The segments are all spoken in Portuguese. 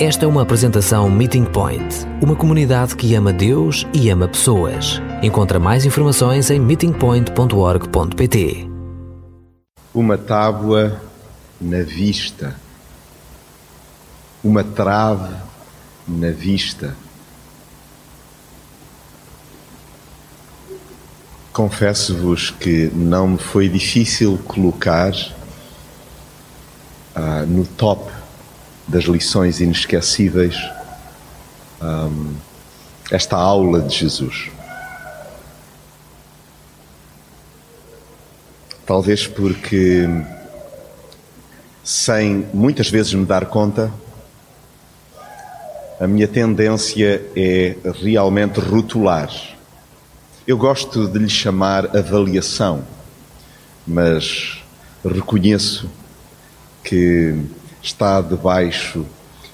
Esta é uma apresentação Meeting Point, uma comunidade que ama Deus e ama pessoas. Encontra mais informações em meetingpoint.org.pt. Uma tábua na vista, uma trave na vista. Confesso-vos que não me foi difícil colocar ah, no top das lições inesquecíveis um, esta aula de Jesus. Talvez porque, sem muitas vezes me dar conta, a minha tendência é realmente rotular. Eu gosto de lhe chamar avaliação, mas reconheço que está debaixo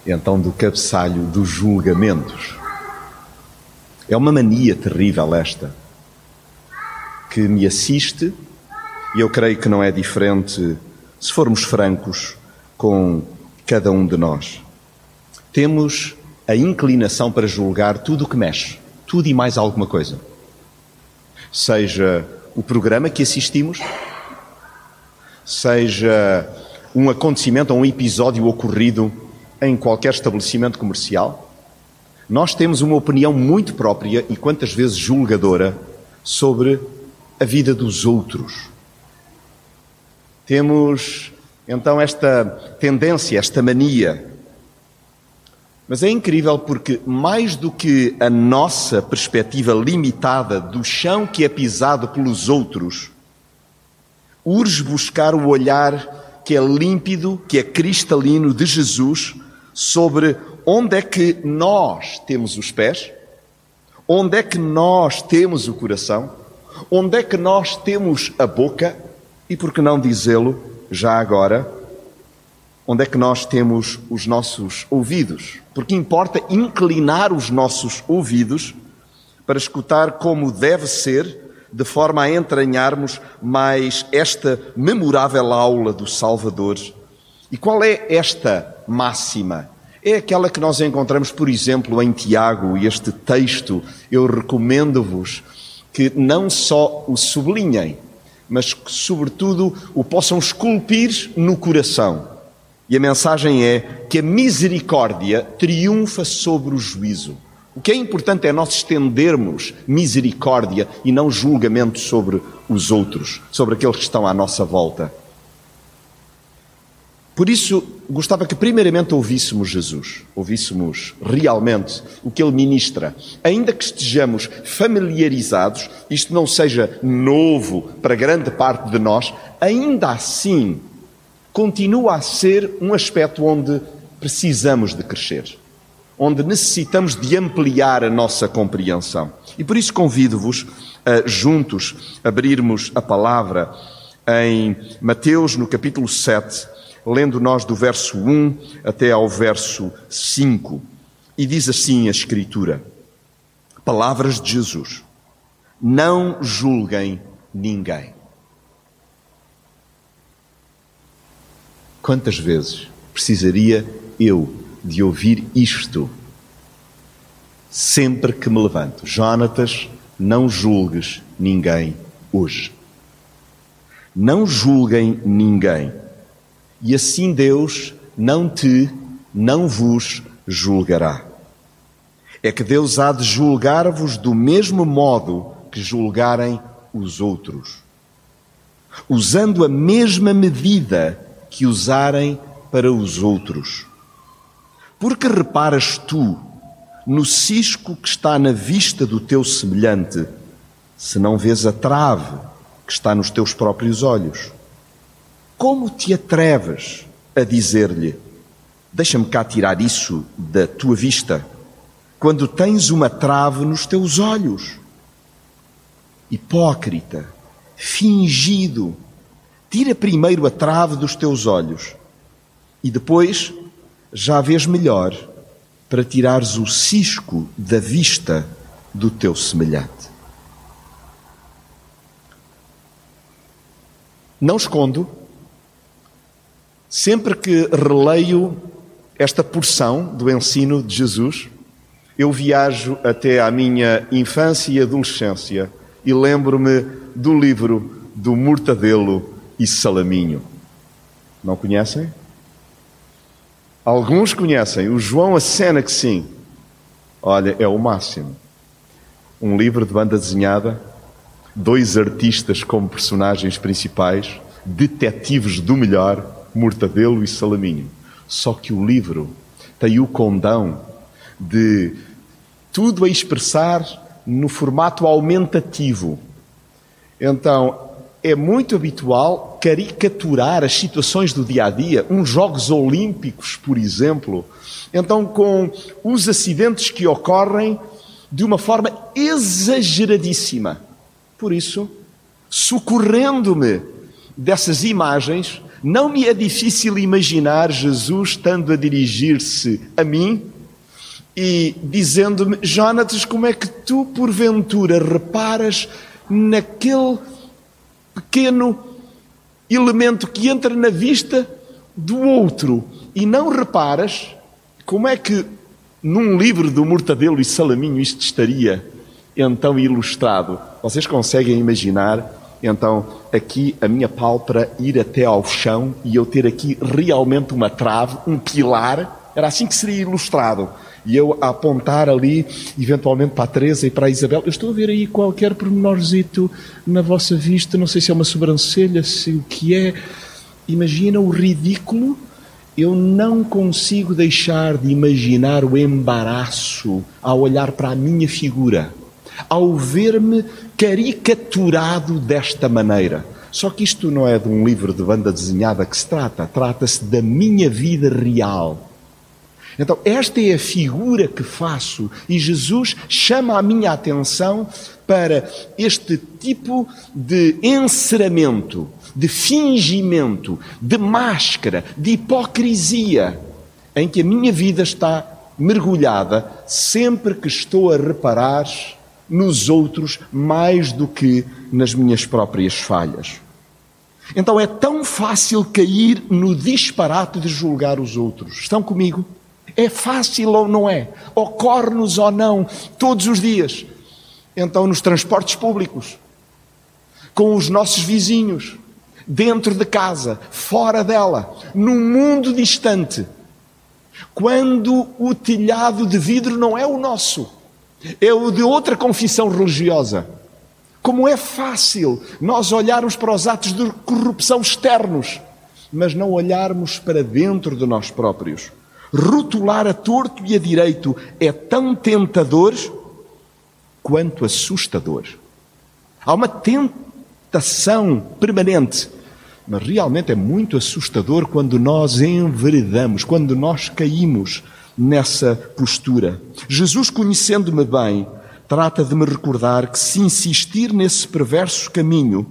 então do cabeçalho dos julgamentos. É uma mania terrível esta, que me assiste, e eu creio que não é diferente, se formos francos, com cada um de nós. Temos a inclinação para julgar tudo o que mexe, tudo e mais alguma coisa. Seja o programa que assistimos, seja um acontecimento ou um episódio ocorrido em qualquer estabelecimento comercial, nós temos uma opinião muito própria e quantas vezes julgadora sobre a vida dos outros. Temos então esta tendência, esta mania. Mas é incrível porque, mais do que a nossa perspectiva limitada do chão que é pisado pelos outros, urge buscar o olhar que é límpido, que é cristalino de Jesus sobre onde é que nós temos os pés, onde é que nós temos o coração, onde é que nós temos a boca e, por que não dizê-lo já agora, onde é que nós temos os nossos ouvidos. Porque importa inclinar os nossos ouvidos para escutar como deve ser de forma a entranharmos mais esta memorável aula do Salvador. E qual é esta máxima? É aquela que nós encontramos, por exemplo, em Tiago, e este texto eu recomendo-vos que não só o sublinhem, mas que, sobretudo, o possam esculpir no coração. E a mensagem é que a misericórdia triunfa sobre o juízo. O que é importante é nós estendermos misericórdia e não julgamento sobre os outros, sobre aqueles que estão à nossa volta. Por isso, gostava que primeiramente ouvíssemos Jesus, ouvíssemos realmente o que Ele ministra. Ainda que estejamos familiarizados, isto não seja novo para grande parte de nós, ainda assim continua a ser um aspecto onde precisamos de crescer onde necessitamos de ampliar a nossa compreensão. E por isso convido-vos a juntos abrirmos a palavra em Mateus, no capítulo 7, lendo nós do verso 1 até ao verso 5. E diz assim a Escritura: Palavras de Jesus. Não julguem ninguém. Quantas vezes precisaria eu de ouvir isto sempre que me levanto. Jonatas, não julgues ninguém hoje. Não julguem ninguém. E assim Deus não te, não vos julgará. É que Deus há de julgar-vos do mesmo modo que julgarem os outros, usando a mesma medida que usarem para os outros. Porque reparas tu no cisco que está na vista do teu semelhante, se não vês a trave que está nos teus próprios olhos? Como te atreves a dizer-lhe: Deixa-me cá tirar isso da tua vista, quando tens uma trave nos teus olhos? Hipócrita, fingido, tira primeiro a trave dos teus olhos e depois já vês melhor para tirares o cisco da vista do teu semelhante. Não escondo, sempre que releio esta porção do ensino de Jesus, eu viajo até à minha infância e adolescência e lembro-me do livro do Mortadelo e Salaminho. Não conhecem? Alguns conhecem. O João acena que sim. Olha, é o máximo. Um livro de banda desenhada, dois artistas como personagens principais, detetives do melhor, Mortadelo e Salaminho. Só que o livro tem o condão de tudo a expressar no formato aumentativo. Então, é muito habitual caricaturar as situações do dia a dia, uns Jogos Olímpicos, por exemplo, então com os acidentes que ocorrem de uma forma exageradíssima. Por isso, socorrendo-me dessas imagens, não me é difícil imaginar Jesus estando a dirigir-se a mim e dizendo-me: Jonatas, como é que tu, porventura, reparas naquele pequeno elemento que entra na vista do outro. E não reparas como é que num livro do Mortadelo e Salaminho isto estaria então ilustrado. Vocês conseguem imaginar então aqui a minha pálpebra ir até ao chão e eu ter aqui realmente uma trave, um pilar, era assim que seria ilustrado e eu a apontar ali, eventualmente para a Teresa e para a Isabel, eu estou a ver aí qualquer pormenorzito na vossa vista, não sei se é uma sobrancelha, se o que é. Imagina o ridículo. Eu não consigo deixar de imaginar o embaraço ao olhar para a minha figura, ao ver-me caricaturado desta maneira. Só que isto não é de um livro de banda desenhada que se trata, trata-se da minha vida real então, esta é a figura que faço e Jesus chama a minha atenção para este tipo de enceramento, de fingimento, de máscara, de hipocrisia, em que a minha vida está mergulhada sempre que estou a reparar nos outros mais do que nas minhas próprias falhas. Então é tão fácil cair no disparate de julgar os outros. Estão comigo? É fácil ou não é? Ocorre-nos ou não todos os dias. Então, nos transportes públicos, com os nossos vizinhos, dentro de casa, fora dela, num mundo distante, quando o telhado de vidro não é o nosso, é o de outra confissão religiosa. Como é fácil nós olharmos para os atos de corrupção externos, mas não olharmos para dentro de nós próprios rotular a torto e a direito é tão tentador quanto assustador. Há uma tentação permanente, mas realmente é muito assustador quando nós enveredamos, quando nós caímos nessa postura. Jesus, conhecendo-me bem, trata de me recordar que se insistir nesse perverso caminho,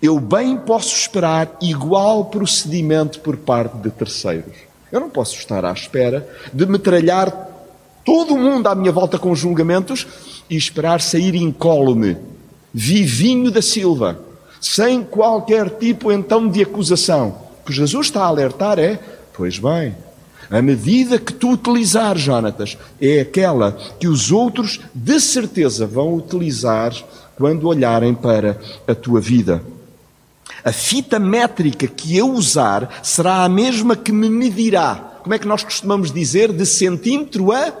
eu bem posso esperar igual procedimento por parte de terceiros. Eu não posso estar à espera de metralhar todo o mundo à minha volta com julgamentos e esperar sair incólume, vivinho da Silva, sem qualquer tipo então de acusação. O que Jesus está a alertar é: pois bem, a medida que tu utilizar, Jonatas, é aquela que os outros de certeza vão utilizar quando olharem para a tua vida. A fita métrica que eu usar será a mesma que me medirá. Como é que nós costumamos dizer? De centímetro a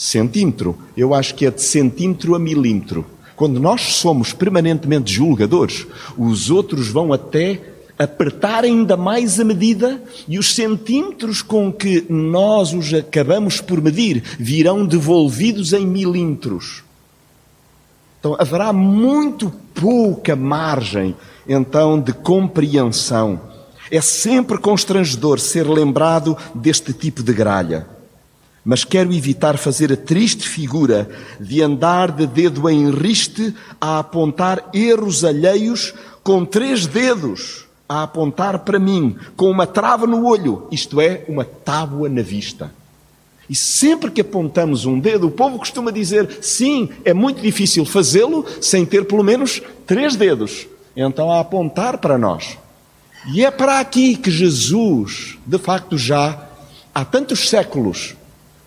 centímetro. Eu acho que é de centímetro a milímetro. Quando nós somos permanentemente julgadores, os outros vão até apertar ainda mais a medida e os centímetros com que nós os acabamos por medir virão devolvidos em milímetros. Então haverá muito pouca margem então de compreensão. É sempre constrangedor ser lembrado deste tipo de gralha. Mas quero evitar fazer a triste figura de andar de dedo em riste a apontar erros alheios com três dedos a apontar para mim, com uma trava no olho, isto é, uma tábua na vista. E sempre que apontamos um dedo, o povo costuma dizer: sim, é muito difícil fazê-lo sem ter pelo menos três dedos. Então, a apontar para nós. E é para aqui que Jesus, de facto, já há tantos séculos,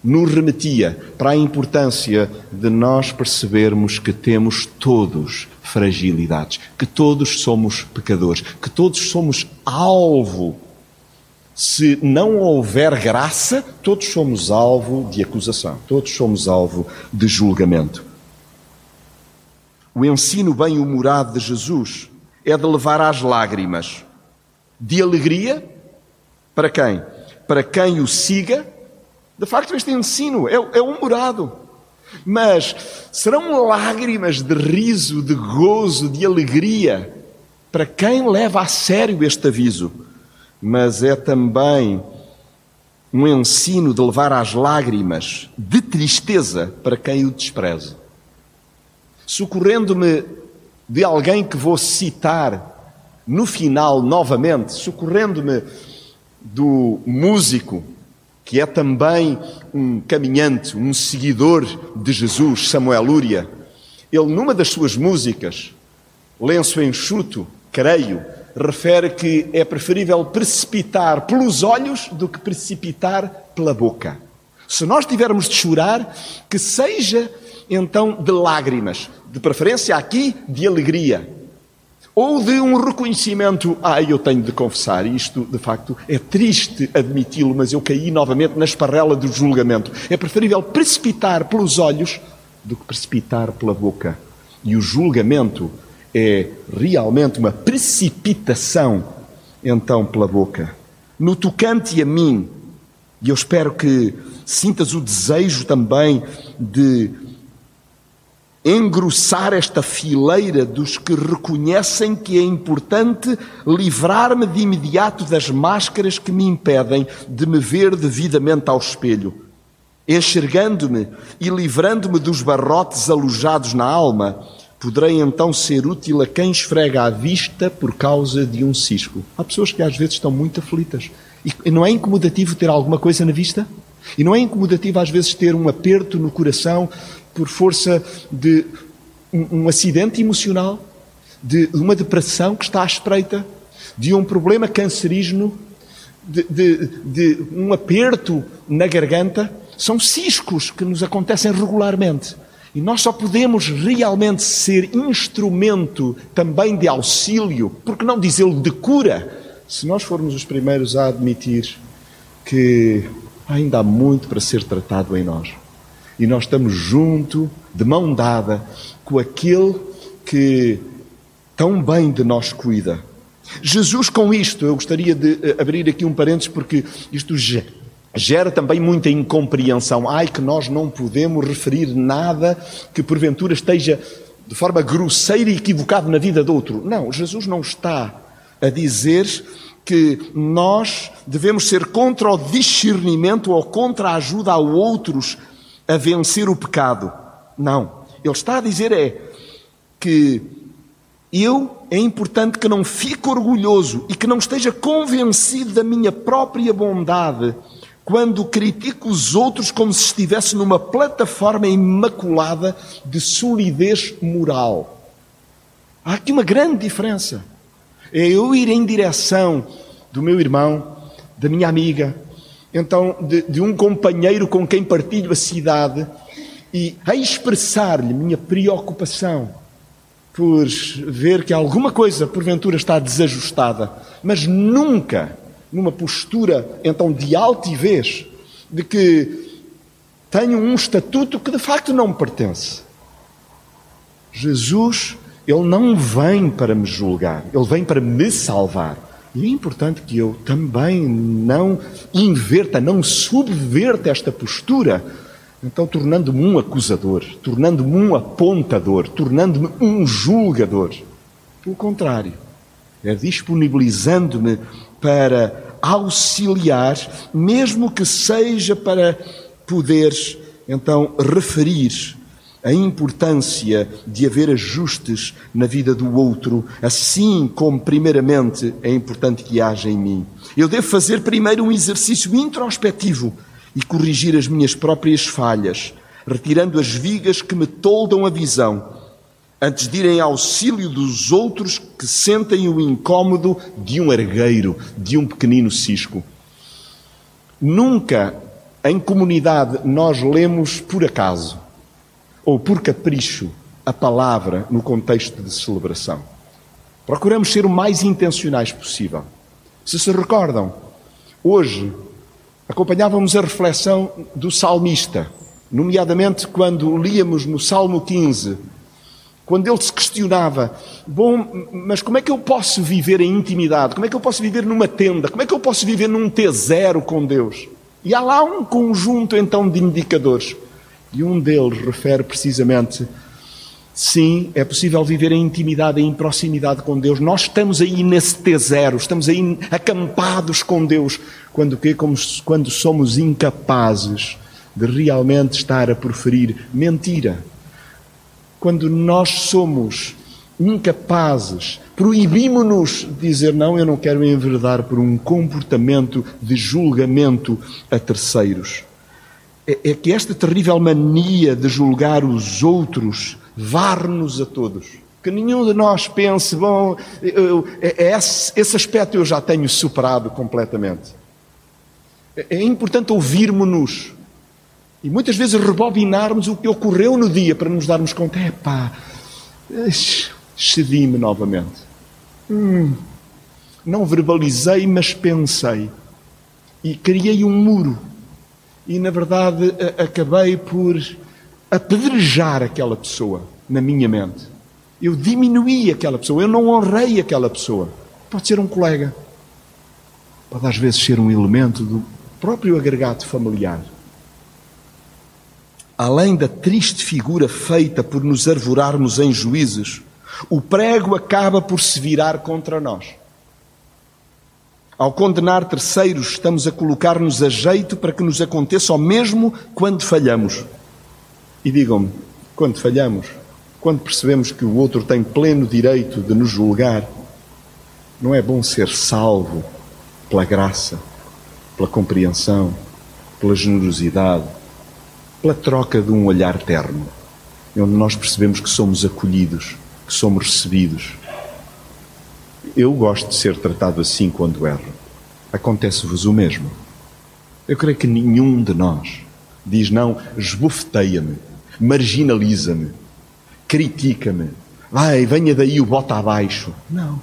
nos remetia para a importância de nós percebermos que temos todos fragilidades, que todos somos pecadores, que todos somos alvo. Se não houver graça, todos somos alvo de acusação, todos somos alvo de julgamento. O ensino bem-humorado de Jesus é de levar às lágrimas, de alegria para quem? Para quem o siga. De facto, este ensino é, é humorado. Mas serão lágrimas de riso, de gozo, de alegria para quem leva a sério este aviso. Mas é também um ensino de levar às lágrimas de tristeza para quem o despreza socorrendo-me de alguém que vou citar no final novamente, socorrendo-me do músico, que é também um caminhante, um seguidor de Jesus, Samuel Lúria. Ele, numa das suas músicas, Lenço Enxuto, creio, refere que é preferível precipitar pelos olhos do que precipitar pela boca. Se nós tivermos de chorar, que seja então de lágrimas, de preferência aqui de alegria, ou de um reconhecimento, ah, eu tenho de confessar, isto de facto é triste admiti-lo, mas eu caí novamente na esparrela do julgamento. É preferível precipitar pelos olhos do que precipitar pela boca. E o julgamento é realmente uma precipitação, então, pela boca. No tocante a mim, e eu espero que sintas o desejo também de engrossar esta fileira dos que reconhecem que é importante livrar-me de imediato das máscaras que me impedem de me ver devidamente ao espelho. Enxergando-me e livrando-me dos barrotes alojados na alma, poderei então ser útil a quem esfrega a vista por causa de um cisco. Há pessoas que às vezes estão muito aflitas. E não é incomodativo ter alguma coisa na vista? E não é incomodativo às vezes ter um aperto no coração por força de um, um acidente emocional, de uma depressão que está à espreita, de um problema cancerígeno, de, de, de um aperto na garganta. São ciscos que nos acontecem regularmente. E nós só podemos realmente ser instrumento também de auxílio, porque não dizê-lo de cura, se nós formos os primeiros a admitir que ainda há muito para ser tratado em nós e nós estamos junto, de mão dada, com aquele que tão bem de nós cuida. Jesus, com isto, eu gostaria de eh, abrir aqui um parênteses, porque isto gera também muita incompreensão. Ai, que nós não podemos referir nada que porventura esteja de forma grosseira e equivocado na vida do outro. Não, Jesus não está a dizer que nós devemos ser contra o discernimento ou contra a ajuda a outros a vencer o pecado. Não. Ele está a dizer é que eu é importante que não fique orgulhoso e que não esteja convencido da minha própria bondade quando critico os outros como se estivesse numa plataforma imaculada de solidez moral. Há aqui uma grande diferença. É eu ir em direção do meu irmão, da minha amiga, então de, de um companheiro com quem partilho a cidade e a expressar-lhe minha preocupação por ver que alguma coisa porventura está desajustada, mas nunca numa postura então de altivez, de que tenho um estatuto que de facto não me pertence. Jesus, ele não vem para me julgar, ele vem para me salvar. E é importante que eu também não inverta, não subverta esta postura, então tornando-me um acusador, tornando-me um apontador, tornando-me um julgador. Pelo contrário, disponibilizando-me para auxiliar, mesmo que seja para poderes então referir a importância de haver ajustes na vida do outro, assim como, primeiramente, é importante que haja em mim. Eu devo fazer primeiro um exercício introspectivo e corrigir as minhas próprias falhas, retirando as vigas que me toldam a visão, antes de irem auxílio dos outros que sentem o incômodo de um argueiro, de um pequenino cisco. Nunca em comunidade nós lemos por acaso ou por capricho a palavra no contexto de celebração. Procuramos ser o mais intencionais possível. Se se recordam, hoje acompanhávamos a reflexão do salmista, nomeadamente quando líamos no Salmo 15 quando ele se questionava, bom, mas como é que eu posso viver em intimidade? Como é que eu posso viver numa tenda? Como é que eu posso viver num T0 com Deus? E há lá um conjunto então de indicadores. E um deles refere precisamente: sim, é possível viver em intimidade em proximidade com Deus. Nós estamos aí nesse T0, estamos aí acampados com Deus. Quando quê? Como quando somos incapazes de realmente estar a proferir mentira quando nós somos incapazes, proibimos-nos de dizer não, eu não quero enverdar por um comportamento de julgamento a terceiros. É, é que esta terrível mania de julgar os outros varre-nos a todos. Que nenhum de nós pense, bom, eu, é, é esse, esse aspecto eu já tenho superado completamente. É, é importante ouvirmos-nos e muitas vezes rebobinarmos o que ocorreu no dia para nos darmos conta, é pá, cedi-me novamente. Hum, não verbalizei, mas pensei. E criei um muro. E na verdade acabei por apedrejar aquela pessoa na minha mente. Eu diminuí aquela pessoa, eu não honrei aquela pessoa. Pode ser um colega, pode às vezes ser um elemento do próprio agregado familiar além da triste figura feita por nos arvorarmos em juízes, o prego acaba por se virar contra nós. Ao condenar terceiros, estamos a colocar-nos a jeito para que nos aconteça o mesmo quando falhamos. E digam-me, quando falhamos, quando percebemos que o outro tem pleno direito de nos julgar, não é bom ser salvo pela graça, pela compreensão, pela generosidade, pela troca de um olhar terno, onde nós percebemos que somos acolhidos, que somos recebidos. Eu gosto de ser tratado assim quando erro. Acontece-vos o mesmo. Eu creio que nenhum de nós diz não, esbofeteia-me, marginaliza-me, critica-me, vai, venha daí o bota abaixo. Não.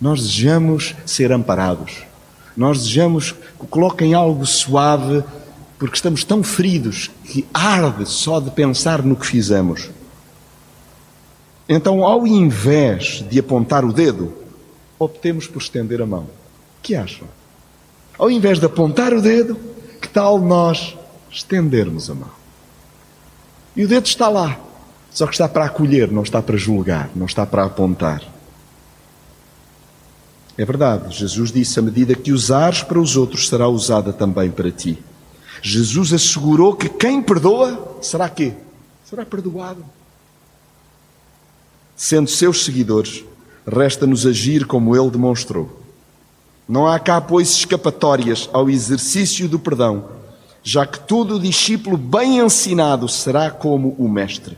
Nós desejamos ser amparados. Nós desejamos que coloquem algo suave porque estamos tão feridos que arde só de pensar no que fizemos. Então, ao invés de apontar o dedo, optemos por estender a mão. O que acham? Ao invés de apontar o dedo, que tal nós estendermos a mão? E o dedo está lá, só que está para acolher, não está para julgar, não está para apontar. É verdade, Jesus disse: a medida que usares para os outros será usada também para ti. Jesus assegurou que quem perdoa será quê? Será perdoado. Sendo seus seguidores, resta-nos agir como ele demonstrou. Não há cá, pois, escapatórias ao exercício do perdão, já que todo discípulo bem ensinado será como o Mestre.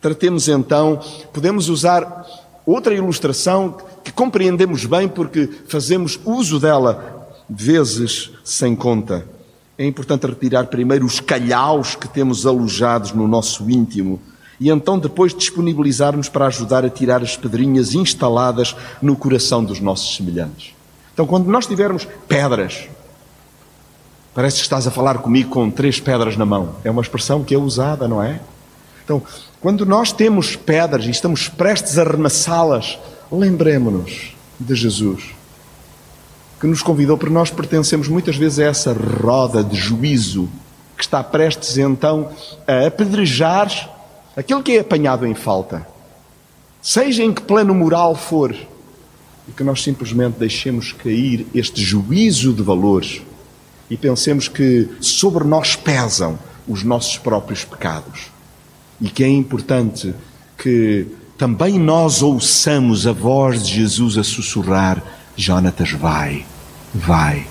Tratemos então, podemos usar outra ilustração que compreendemos bem porque fazemos uso dela vezes sem conta é importante retirar primeiro os calhaus que temos alojados no nosso íntimo e então depois disponibilizar-nos para ajudar a tirar as pedrinhas instaladas no coração dos nossos semelhantes. Então, quando nós tivermos pedras, parece que estás a falar comigo com três pedras na mão. É uma expressão que é usada, não é? Então, quando nós temos pedras e estamos prestes a remassá-las, lembremos-nos de Jesus que nos convidou, porque nós pertencemos muitas vezes a essa roda de juízo que está prestes então a apedrejar aquilo que é apanhado em falta, seja em que plano moral for, e que nós simplesmente deixemos cair este juízo de valores e pensemos que sobre nós pesam os nossos próprios pecados. E que é importante que também nós ouçamos a voz de Jesus a sussurrar: Jonatas, vai vai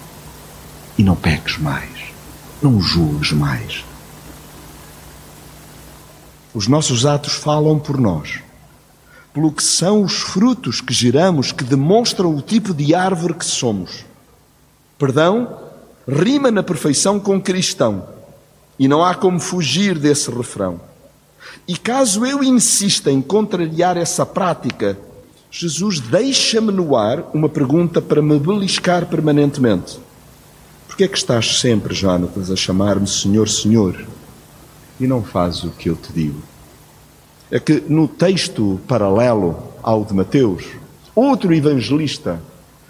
e não peques mais, não julgues mais. Os nossos atos falam por nós, pelo que são os frutos que geramos que demonstram o tipo de árvore que somos. Perdão rima na perfeição com cristão e não há como fugir desse refrão. E caso eu insista em contrariar essa prática, Jesus deixa-me no ar uma pergunta para me beliscar permanentemente. Por que é que estás sempre, Jonatas, a chamar-me Senhor, Senhor e não fazes o que eu te digo? É que no texto paralelo ao de Mateus, outro evangelista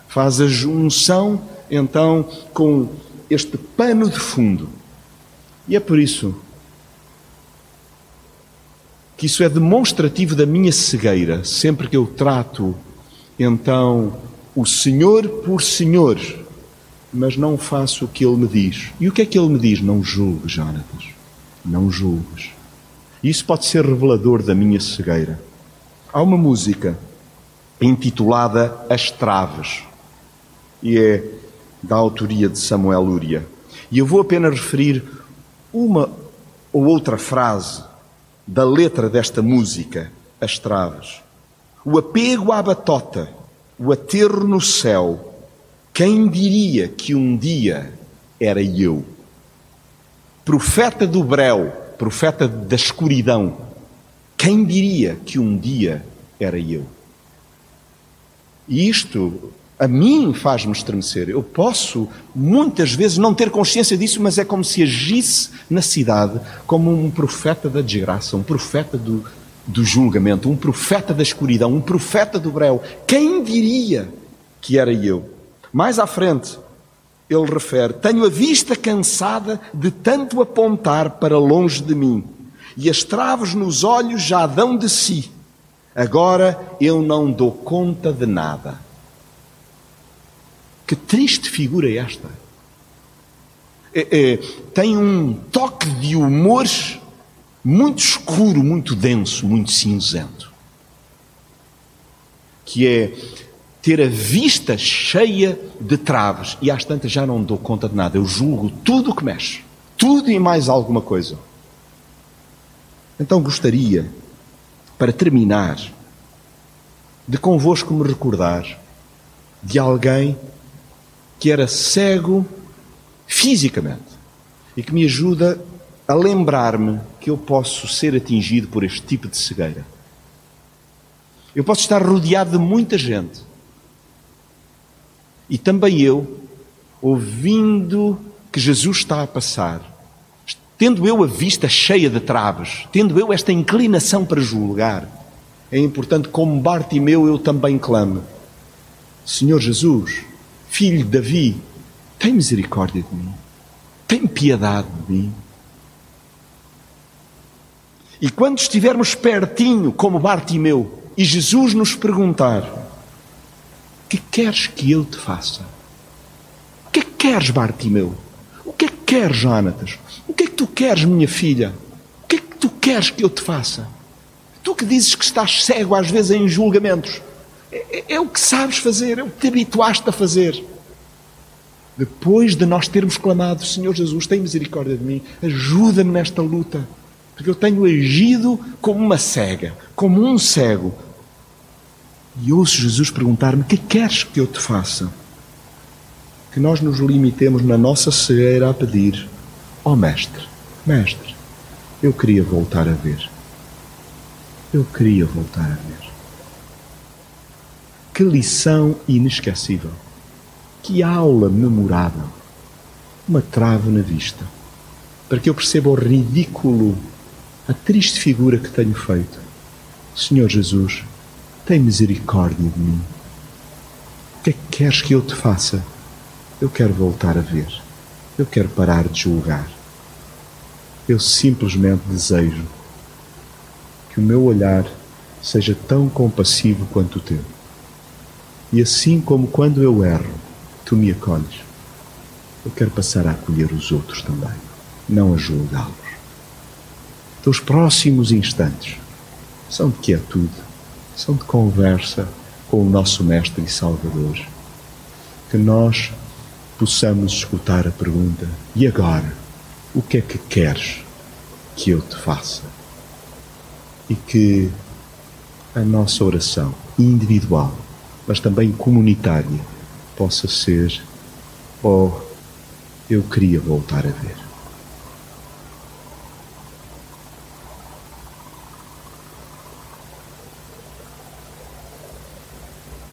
faz a junção então com este pano de fundo. E é por isso que isso é demonstrativo da minha cegueira, sempre que eu trato, então, o Senhor por Senhor, mas não faço o que Ele me diz. E o que é que Ele me diz? Não julgues, Jonatas. Não julgues. Isso pode ser revelador da minha cegueira. Há uma música intitulada As Traves, e é da autoria de Samuel Lúria. E eu vou apenas referir uma ou outra frase da letra desta música, As Traves. O apego à batota, o aterro no céu, quem diria que um dia era eu? Profeta do breu, profeta da escuridão, quem diria que um dia era eu? E isto a mim faz-me estremecer. Eu posso, muitas vezes, não ter consciência disso, mas é como se agisse na cidade como um profeta da desgraça, um profeta do, do julgamento, um profeta da escuridão, um profeta do breu. Quem diria que era eu? Mais à frente, ele refere: Tenho a vista cansada de tanto apontar para longe de mim, e as traves nos olhos já dão de si. Agora eu não dou conta de nada. Que triste figura é esta. É, é, tem um toque de humor muito escuro, muito denso, muito cinzento. Que é ter a vista cheia de traves e às tantas já não dou conta de nada. Eu julgo tudo o que mexe, tudo e mais alguma coisa. Então gostaria, para terminar, de convosco me recordar de alguém que era cego fisicamente e que me ajuda a lembrar-me que eu posso ser atingido por este tipo de cegueira. Eu posso estar rodeado de muita gente e também eu, ouvindo que Jesus está a passar, tendo eu a vista cheia de traves, tendo eu esta inclinação para julgar, é importante, como Bartimeu, eu também clamo: Senhor Jesus, Filho de Davi, tem misericórdia de mim, tem piedade de mim. E quando estivermos pertinho, como Bartimeu, e Jesus nos perguntar: que queres que eu te faça? O que é que queres, Bartimeu? O que é que queres, Jonatas? O que é que tu queres, minha filha? O que é que tu queres que eu te faça? Tu que dizes que estás cego às vezes em julgamentos, é, é, o que sabes fazer, é o que te habituaste a fazer. Depois de nós termos clamado, Senhor Jesus, tem misericórdia de mim, ajuda-me nesta luta, porque eu tenho agido como uma cega, como um cego. E ouço Jesus perguntar-me: que queres que eu te faça? Que nós nos limitemos na nossa cegueira a pedir: Ó oh, Mestre, Mestre, eu queria voltar a ver. Eu queria voltar a ver. Que lição inesquecível! Que aula memorável! Uma trave na vista, para que eu perceba o ridículo, a triste figura que tenho feito. Senhor Jesus, tem misericórdia de mim. O que é que queres que eu te faça? Eu quero voltar a ver. Eu quero parar de julgar. Eu simplesmente desejo que o meu olhar seja tão compassivo quanto o teu. E assim como quando eu erro, tu me acolhes, eu quero passar a acolher os outros também, não a julgá-los. Os próximos instantes são de quietude, são de conversa com o nosso Mestre e Salvador. Que nós possamos escutar a pergunta: e agora? O que é que queres que eu te faça? e que a nossa oração individual, mas também comunitária, possa ser: Oh, eu queria voltar a ver.